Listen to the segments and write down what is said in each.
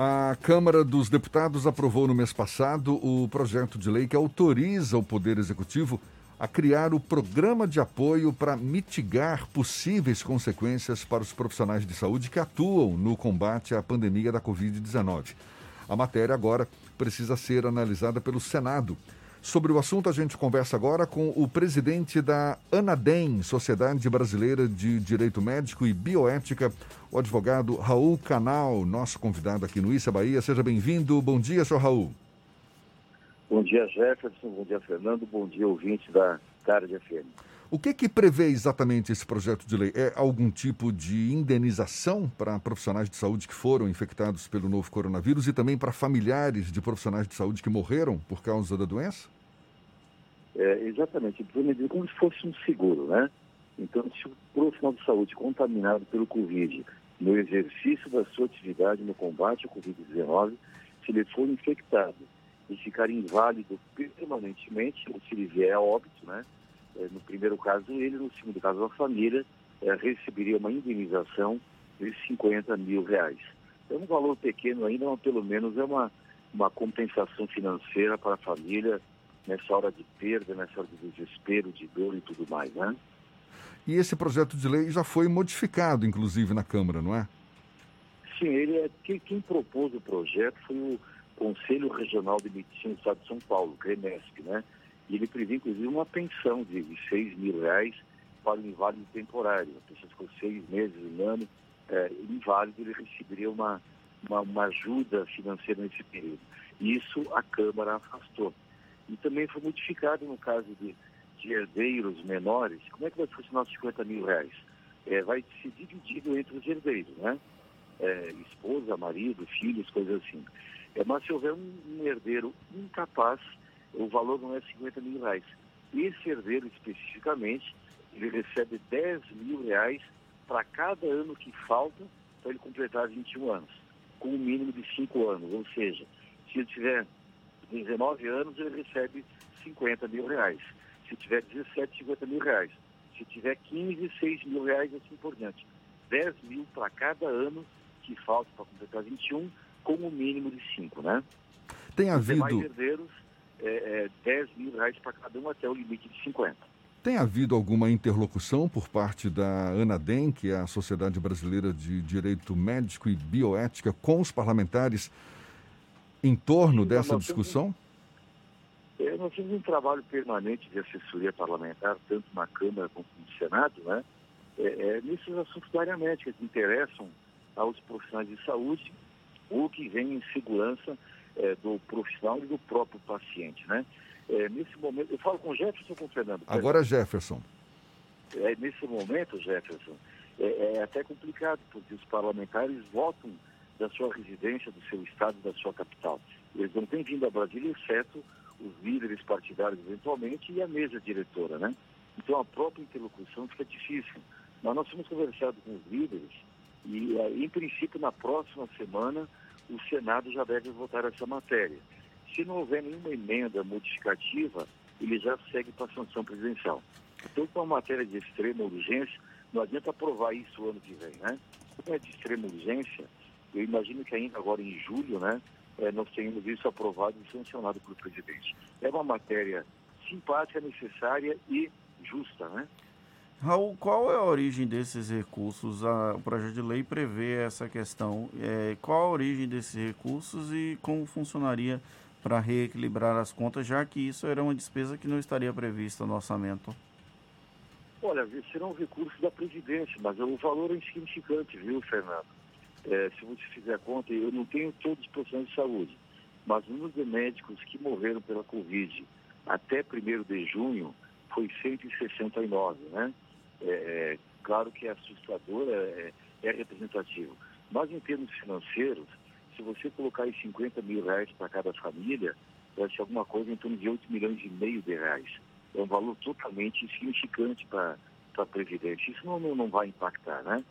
A Câmara dos Deputados aprovou no mês passado o projeto de lei que autoriza o Poder Executivo a criar o programa de apoio para mitigar possíveis consequências para os profissionais de saúde que atuam no combate à pandemia da Covid-19. A matéria agora precisa ser analisada pelo Senado. Sobre o assunto, a gente conversa agora com o presidente da ANADEM, Sociedade Brasileira de Direito Médico e Bioética, o advogado Raul Canal, nosso convidado aqui no Issa Bahia. Seja bem-vindo. Bom dia, senhor Raul. Bom dia, Jefferson. Bom dia, Fernando. Bom dia, ouvinte da Tarde FM. O que, que prevê exatamente esse projeto de lei? É algum tipo de indenização para profissionais de saúde que foram infectados pelo novo coronavírus e também para familiares de profissionais de saúde que morreram por causa da doença? É, exatamente, como se fosse um seguro, né? Então, se o profissional de saúde contaminado pelo Covid no exercício da sua atividade no combate ao Covid-19, se ele for infectado e ficar inválido permanentemente, ou se ele vier a óbito, né? É, no primeiro caso ele, no segundo caso a família, é, receberia uma indenização de 50 mil reais. É um valor pequeno ainda, mas pelo menos é uma, uma compensação financeira para a família nessa hora de perda, nessa hora de desespero, de dor e tudo mais, né? E esse projeto de lei já foi modificado, inclusive, na Câmara, não é? Sim, ele é, quem, quem propôs o projeto foi o Conselho Regional de Medicina do Estado de São Paulo, CREMESP, né? E ele prevê, inclusive, uma pensão de, de 6 mil reais para o inválido temporário. A pessoa ficou seis meses, um ano, é, inválido, ele receberia uma, uma, uma ajuda financeira nesse período. Isso a Câmara afastou. E também foi modificado no caso de, de herdeiros menores. Como é que vai funcionar os 50 mil reais? É, vai ser dividido entre os herdeiros, né? É, esposa, marido, filhos, coisas assim. É, mas se houver um, um herdeiro incapaz, o valor não é 50 mil reais. Esse herdeiro especificamente, ele recebe 10 mil reais para cada ano que falta para ele completar 21 anos, com um mínimo de 5 anos. Ou seja, se ele tiver 19 anos, ele recebe 50 mil reais. Se tiver 17, 50 mil reais. Se tiver 15, 6 mil reais, assim por diante. 10 mil para cada ano que falta para completar 21, com o um mínimo de 5, né? Tem havido... Os herdeiros, é, é, 10 mil reais para cada um até o limite de 50. Tem havido alguma interlocução por parte da ANADEM, que é a Sociedade Brasileira de Direito Médico e Bioética, com os parlamentares em torno Sim, dessa discussão? É, nós temos um trabalho permanente de assessoria parlamentar, tanto na Câmara como no Senado, né? É, é, nesses assuntos da área médica que interessam aos profissionais de saúde ou que vem em segurança é, do profissional e do próprio paciente, né? É, nesse momento, eu falo com o Jefferson ou com o Fernando? Agora Jefferson. É, nesse momento, Jefferson, é, é até complicado, porque os parlamentares votam da sua residência, do seu estado, da sua capital. Eles não têm vindo a Brasília, exceto os líderes partidários, eventualmente, e a mesa diretora, né? Então, a própria interlocução fica difícil. Mas nós temos conversado com os líderes e, eh, em princípio, na próxima semana, o Senado já deve votar essa matéria. Se não houver nenhuma emenda modificativa, ele já segue para a sanção presidencial. Então, com a matéria de extrema urgência, não adianta aprovar isso o ano que vem, né? É de extrema urgência, eu imagino que ainda agora em julho, né, é, nós tenhamos isso aprovado e sancionado pelo presidente. É uma matéria simpática, necessária e justa, né? Raul, qual é a origem desses recursos? o projeto de lei prevê essa questão. É, qual a origem desses recursos e como funcionaria para reequilibrar as contas, já que isso era uma despesa que não estaria prevista no orçamento? Olha, serão recursos da Previdência, mas o valor é insignificante, viu, Fernando? É, se você fizer a conta, eu não tenho todos os profissionais de saúde, mas o número de médicos que morreram pela Covid até 1 de junho foi 169, né? É, é, claro que é assustador, é, é, representativo. Mas em termos financeiros, se você colocar aí 50 mil reais para cada família, vai ser alguma coisa em torno de 8 milhões e meio de reais. É um valor totalmente insignificante para a Previdência. Isso não, não vai impactar, né?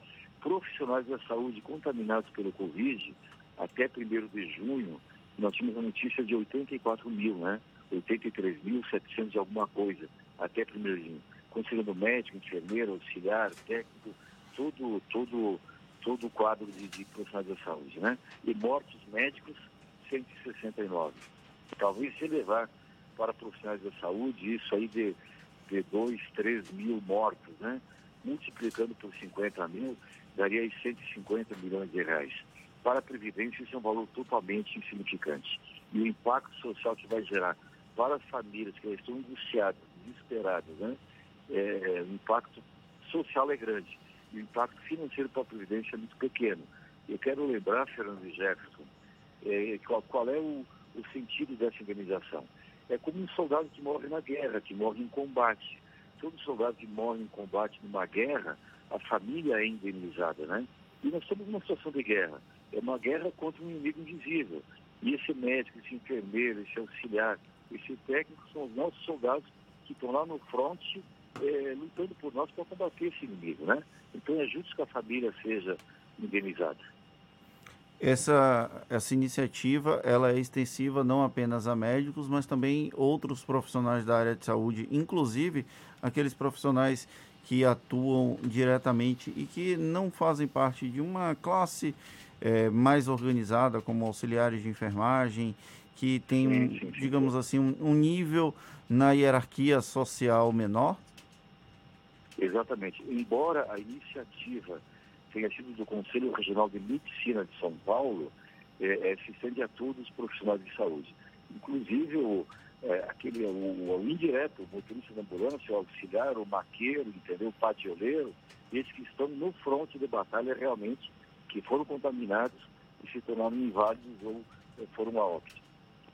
Profissionais da saúde contaminados pelo Covid, até 1 de junho, nós tínhamos a notícia de 84 mil, né? 83.700 e alguma coisa, até 1 de junho. Considerando médico, enfermeiro, auxiliar, técnico, todo, todo todo o quadro de, de profissionais da saúde, né? E mortos médicos, 169. Talvez se levar para profissionais da saúde, isso aí de, de 2, 3 mil mortos, né? Multiplicando por 50 mil, daria aí 150 milhões de reais. Para a Previdência, isso é um valor totalmente insignificante. E o impacto social que vai gerar para as famílias que estão angustiadas, desesperadas, né? É, o impacto social é grande. E o impacto financeiro para a Previdência é muito pequeno. Eu quero lembrar, Fernando Jefferson, é, qual, qual, é o, o sentido dessa indenização. É como um soldado que morre na guerra, que morre em combate. Todo soldado que morre em combate numa guerra, a família é indenizada, né? E nós estamos numa situação de guerra. É uma guerra contra um inimigo invisível. E esse médico, esse enfermeiro, esse auxiliar, esse técnico são os nossos soldados que estão lá no fronte é, lutando por nós para combater esse inimigo, né? Então é justo que a família seja indenizada. Essa, essa iniciativa ela é extensiva não apenas a médicos, mas também outros profissionais da área de saúde, inclusive aqueles profissionais que atuam diretamente e que não fazem parte de uma classe é, mais organizada, como auxiliares de enfermagem, que tem, um, digamos assim, um, um nível na hierarquia social menor? Exatamente. Embora a iniciativa tenha sido do Conselho Regional de Medicina de São Paulo, é, é, se estende a todos os profissionais de saúde. Inclusive o, é, aquele, o, o, indireto, o motorista da ambulância, o auxiliar, o maqueiro, entendeu? o patioleiro, esses que estão no fronte de batalha realmente, que foram contaminados e se tornaram inválidos ou é, foram a óbito.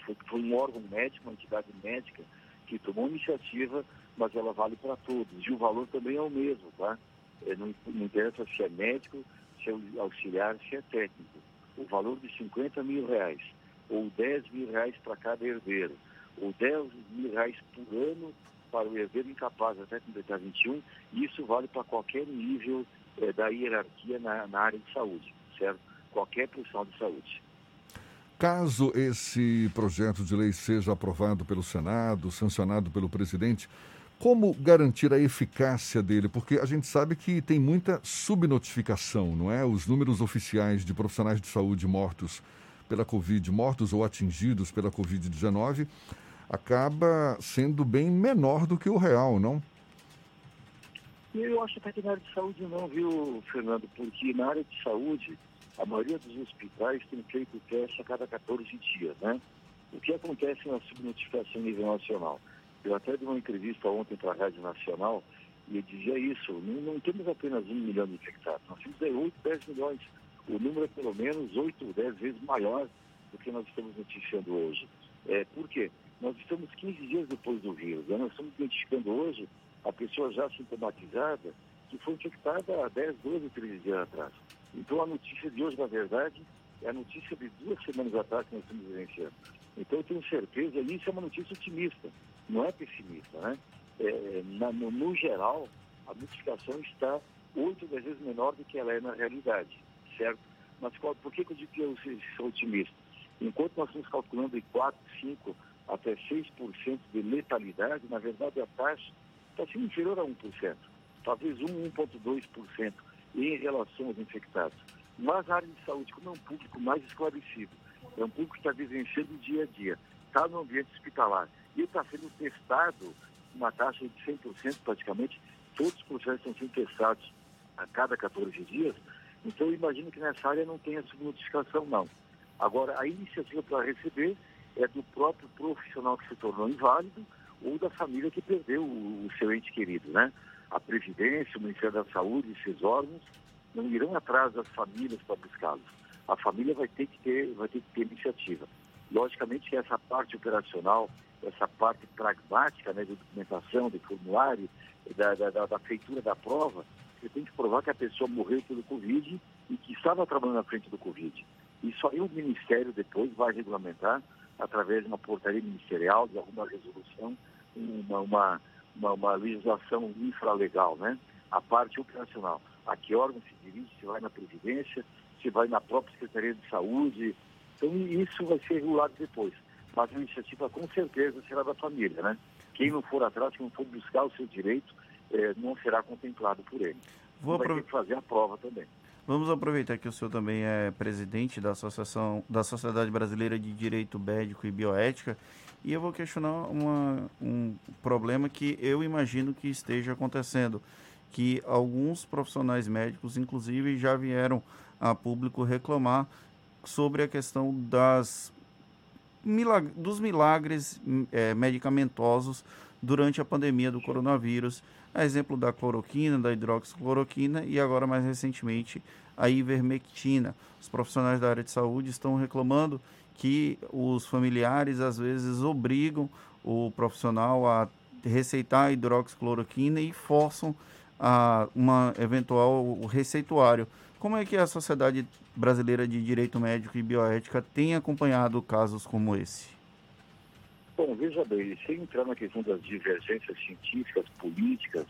Foi, foi um órgão médico, uma entidade médica, que tomou iniciativa, mas ela vale para todos. E o valor também é o mesmo, tá? É, não, não interessa se é médico, se é auxiliar, se é técnico. O valor de 50 mil reais, ou 10 mil reais para cada herdeiro, ou 10 mil reais por ano para o herdeiro incapaz até completar 21, isso vale para qualquer nível é, da hierarquia na, na área de saúde, certo? Qualquer profissional de saúde. Caso esse projeto de lei seja aprovado pelo Senado, sancionado pelo presidente, como garantir a eficácia dele? Porque a gente sabe que tem muita subnotificação, não é? Os números oficiais de profissionais de saúde mortos pela Covid, mortos ou atingidos pela Covid-19, acaba sendo bem menor do que o real, não? Eu acho até que na área de saúde não, viu, Fernando? Porque na área de saúde, a maioria dos hospitais tem feito teste a cada 14 dias, né? O que acontece na subnotificação a nível nacional? Eu até dei uma entrevista ontem para a Rádio Nacional e eu dizia isso, não, não, temos apenas um milhão de infectados, nós temos 8, 10 milhões. O número é pelo menos 8 ou 10 vezes maior do que nós estamos noticiando hoje. É, por quê? Nós estamos 15 dias depois do vírus, né? nós estamos identificando hoje a pessoa já sintomatizada que foi infectada há 10, 12, 13 dias atrás. Então a notícia de hoje, na verdade, é a notícia de duas semanas atrás que nós estamos vivenciando. Então eu tenho certeza, e isso é uma notícia otimista não é pessimista, né? É, na, no, no, geral, a multiplicação está oito vezes menor do que ela é na realidade, certo? Mas qual, por que, que eu digo que eu sou otimista? Enquanto nós estamos calculando em 4, 5 até 6% de letalidade, na verdade a taxa está sendo inferior a 1%, talvez 1, 1,2% em relação aos infectados. Mas a área de saúde, como é um público mais esclarecido, é um público que está vivenciando o dia a dia, está no ambiente hospitalar, e está sendo testado uma taxa de 100% praticamente, todos os processos estão sendo testados a cada 14 dias, então eu imagino que nessa área não tenha subnotificação não. Agora, a iniciativa para receber é do próprio profissional que se tornou inválido ou da família que perdeu o, seu ente querido, né? A Previdência, o Ministério da Saúde esses órgãos não irão atrás das famílias para buscá-los. A família vai ter que ter, vai ter que ter iniciativa. Logicamente que essa parte operacional essa parte pragmática né, de documentação, de formulário, da, da, da, feitura da prova, você tem que provar que a pessoa morreu pelo Covid e que estava trabalhando na frente do Covid. Isso aí o Ministério depois vai regulamentar através de uma portaria ministerial, de alguma resolução, uma, uma, uma, uma legislação infralegal, né? A parte operacional. A que órgão se dirige, se vai na Previdência, se vai na própria Secretaria de Saúde. Então, isso vai ser regulado depois mas a iniciativa com certeza será da família, né? Quem não for atrás, quem não for buscar o seu direito, eh, não será contemplado por ele. Vou vai ter que fazer a prova também. Vamos aproveitar que o senhor também é presidente da Associação da Sociedade Brasileira de Direito Médico e Bioética e eu vou questionar uma, um problema que eu imagino que esteja acontecendo, que alguns profissionais médicos, inclusive, já vieram a público reclamar sobre a questão das milag dos milagres é, medicamentosos durante a pandemia do coronavírus, a exemplo da cloroquina, da hidroxicloroquina e agora mais recentemente a ivermectina. Os profissionais da área de saúde estão reclamando que os familiares às vezes obrigam o profissional a receitar a hidroxicloroquina e forçam a uma eventual receituário. Como é que a Sociedade Brasileira de Direito Médico e Bioética tem acompanhado casos como esse? Bom, veja bem, sem entrar na questão das divergências científicas, políticas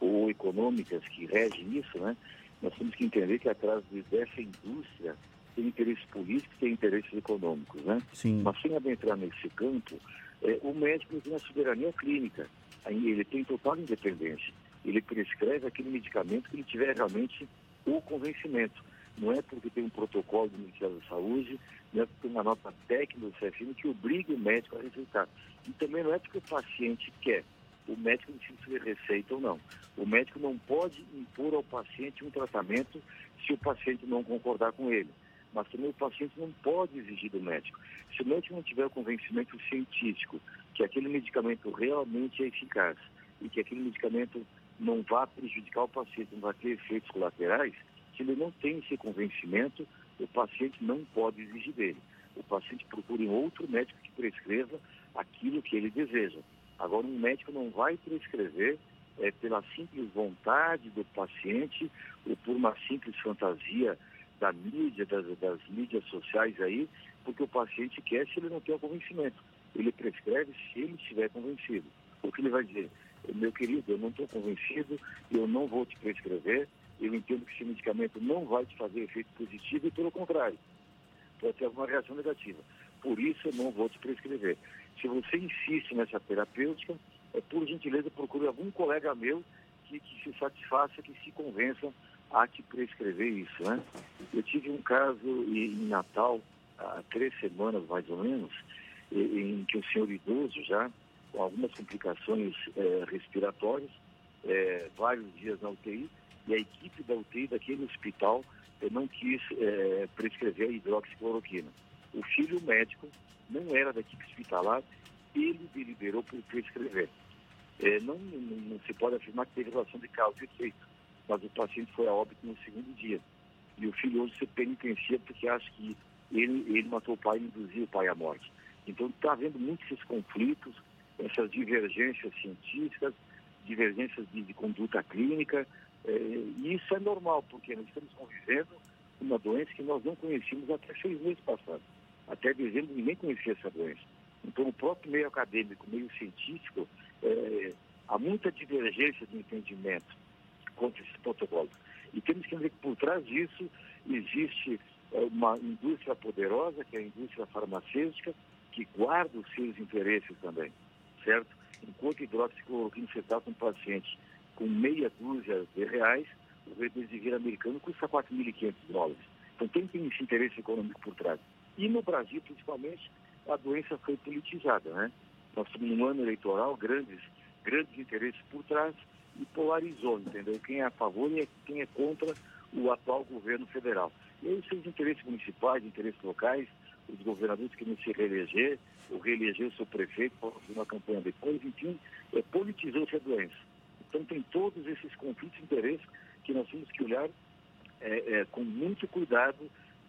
ou econômicas que regem isso, né? Nós temos que entender que atrás dessa indústria tem interesses políticos e tem interesses econômicos, né? Sim. Mas sem adentrar nesse campo, é, o médico tem a soberania clínica, ele tem total independência. Ele prescreve aquele medicamento que ele tiver realmente o convencimento. Não é porque tem um protocolo do Ministério da Saúde, não é porque tem uma nota técnica do CFM que obriga o médico a receitar. E também não é porque o paciente quer. O médico decide se receita ou não. O médico não pode impor ao paciente um tratamento se o paciente não concordar com ele. Mas também o paciente não pode exigir do médico. Se o médico não tiver o convencimento científico que aquele medicamento realmente é eficaz e que aquele medicamento não vá prejudicar o paciente, não vai ter efeitos colaterais, se ele não tem esse convencimento, o paciente não pode exigir dele. O paciente procura um outro médico que prescreva aquilo que ele deseja. Agora, um médico não vai prescrever é, pela simples vontade do paciente ou por uma simples fantasia da mídia, das, das mídias sociais aí, porque o paciente quer se ele não tem o convencimento. Ele prescreve se ele estiver convencido. O que ele vai dizer? meu querido, eu não estou convencido, eu não vou te prescrever, eu entendo que esse medicamento não vai te fazer efeito positivo e pelo contrário, pode ter alguma reação negativa. Por isso eu não vou te prescrever. Se você insiste nessa terapêutica, é, por gentileza procure algum colega meu que, que se satisfaça, que se convença a te prescrever isso. Né? Eu tive um caso em Natal, há três semanas mais ou menos, em que o senhor idoso já com algumas complicações é, respiratórias, é, vários dias na UTI, e a equipe da UTI daquele hospital é, não quis prescrever a hidroxicloroquina. O filho médico não era da equipe hospitalar, ele deliberou por prescrever. Não, não, não, se pode afirmar que teve relação de causa e efeito, mas o paciente foi a óbito no segundo dia. E o filho hoje se penitencia porque acha que ele, ele matou o pai e induziu o pai à morte. Então está havendo muitos esses conflitos, essas divergências científicas, divergências de, de conduta clínica, é, e isso é normal, porque nós estamos convivendo com uma doença que nós não conhecíamos até seis meses passados. Até dezembro ninguém conhecia essa doença. Então, o próprio meio acadêmico, meio científico, é, há muita divergência de entendimento contra esses protocolos. E temos que ver que por trás disso existe é, uma indústria poderosa, que é a indústria farmacêutica, que guarda os seus interesses também certo? Enquanto hidroxicloroquina você trata um paciente com meia dúzia de reais, o remdesivir americano custa 4.500 dólares. Então quem tem esse interesse econômico por trás? E no Brasil, principalmente, a doença foi politizada, né? Nós estamos num ano eleitoral, grandes, grandes interesses por trás e polarizou, entendeu? Quem é a favor e quem é contra o atual governo federal. E aí os interesses municipais, interesses locais, os governadores que não se reeleger, ou reeleger o seu prefeito uma campanha depois, enfim, é, politizou-se a doença. Então tem todos esses conflitos de interesse que nós temos que olhar é, é, com muito cuidado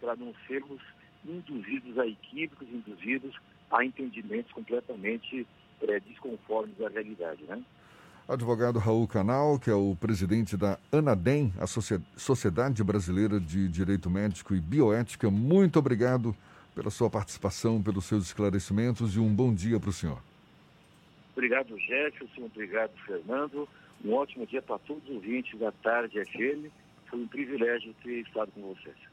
para não sermos induzidos a equívocos, induzidos a entendimentos completamente é, desconformes à realidade, né? Advogado Raul Canal, que é o presidente da ANADEM, a Sociedade Brasileira de Direito Médico e Bioética, muito obrigado pela sua participação, pelos seus esclarecimentos e um bom dia para o senhor. Obrigado, Jefferson. Obrigado, Fernando. Um ótimo dia para todos os ouvintes da Tarde FM. Foi um privilégio ter estado com vocês.